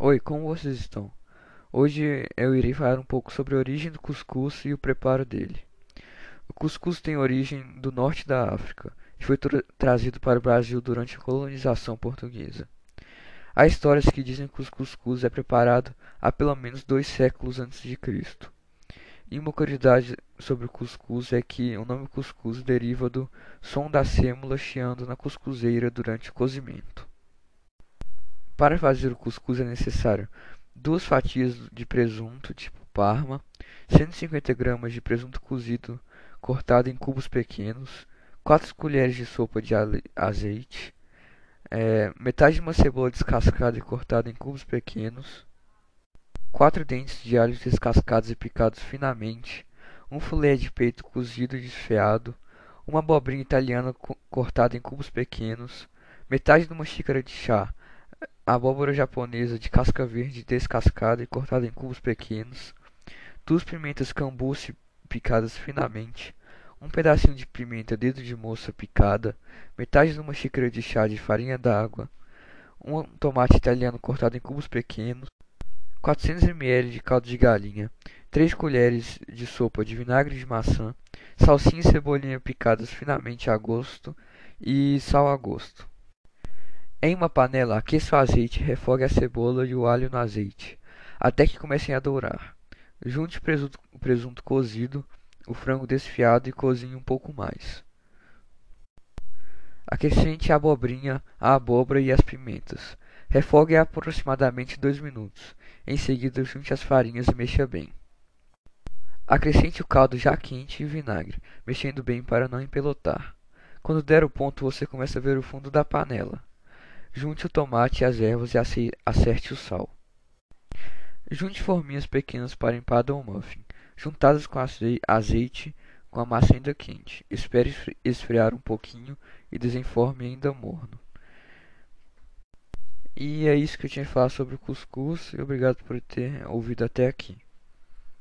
Oi, como vocês estão? Hoje eu irei falar um pouco sobre a origem do cuscuz e o preparo dele. O cuscuz tem origem do norte da África e foi tra trazido para o Brasil durante a colonização portuguesa. Há histórias que dizem que o cuscuz é preparado há pelo menos dois séculos antes de Cristo. E uma curiosidade sobre o cuscuz é que o nome cuscuz deriva do som da sêmula chiando na cuscuzeira durante o cozimento. Para fazer o cuscuz é necessário duas fatias de presunto tipo Parma, 150 gramas de presunto cozido cortado em cubos pequenos, 4 colheres de sopa de azeite, é, metade de uma cebola descascada e cortada em cubos pequenos, 4 dentes de alho descascados e picados finamente, um filé de peito cozido e desfiado, uma abobrinha italiana cortada em cubos pequenos, metade de uma xícara de chá abóbora japonesa de casca verde descascada e cortada em cubos pequenos, duas pimentas cambuci picadas finamente, um pedacinho de pimenta dedo de moça picada, metade de uma xícara de chá de farinha d'água, um tomate italiano cortado em cubos pequenos, 400 ml de caldo de galinha, 3 colheres de sopa de vinagre de maçã, salsinha e cebolinha picadas finamente a gosto. E sal a gosto. Em uma panela, aqueça o azeite refogue a cebola e o alho no azeite, até que comecem a dourar. Junte o presunto, cozido, o frango desfiado e cozinhe um pouco mais. Acrescente a abobrinha, a abóbora e as pimentas. Refogue aproximadamente dois minutos. Em seguida, junte as farinhas e mexa bem. Acrescente o caldo já quente e o vinagre, mexendo bem para não empelotar. Quando der o ponto, você começa a ver o fundo da panela. Junte o tomate e as ervas e acerte o sal. Junte forminhas pequenas para empada ou muffin, juntadas com azeite com a massa ainda quente. Espere esfriar um pouquinho e desenforme ainda morno. E é isso que eu tinha que falar sobre o cuscuz obrigado por ter ouvido até aqui.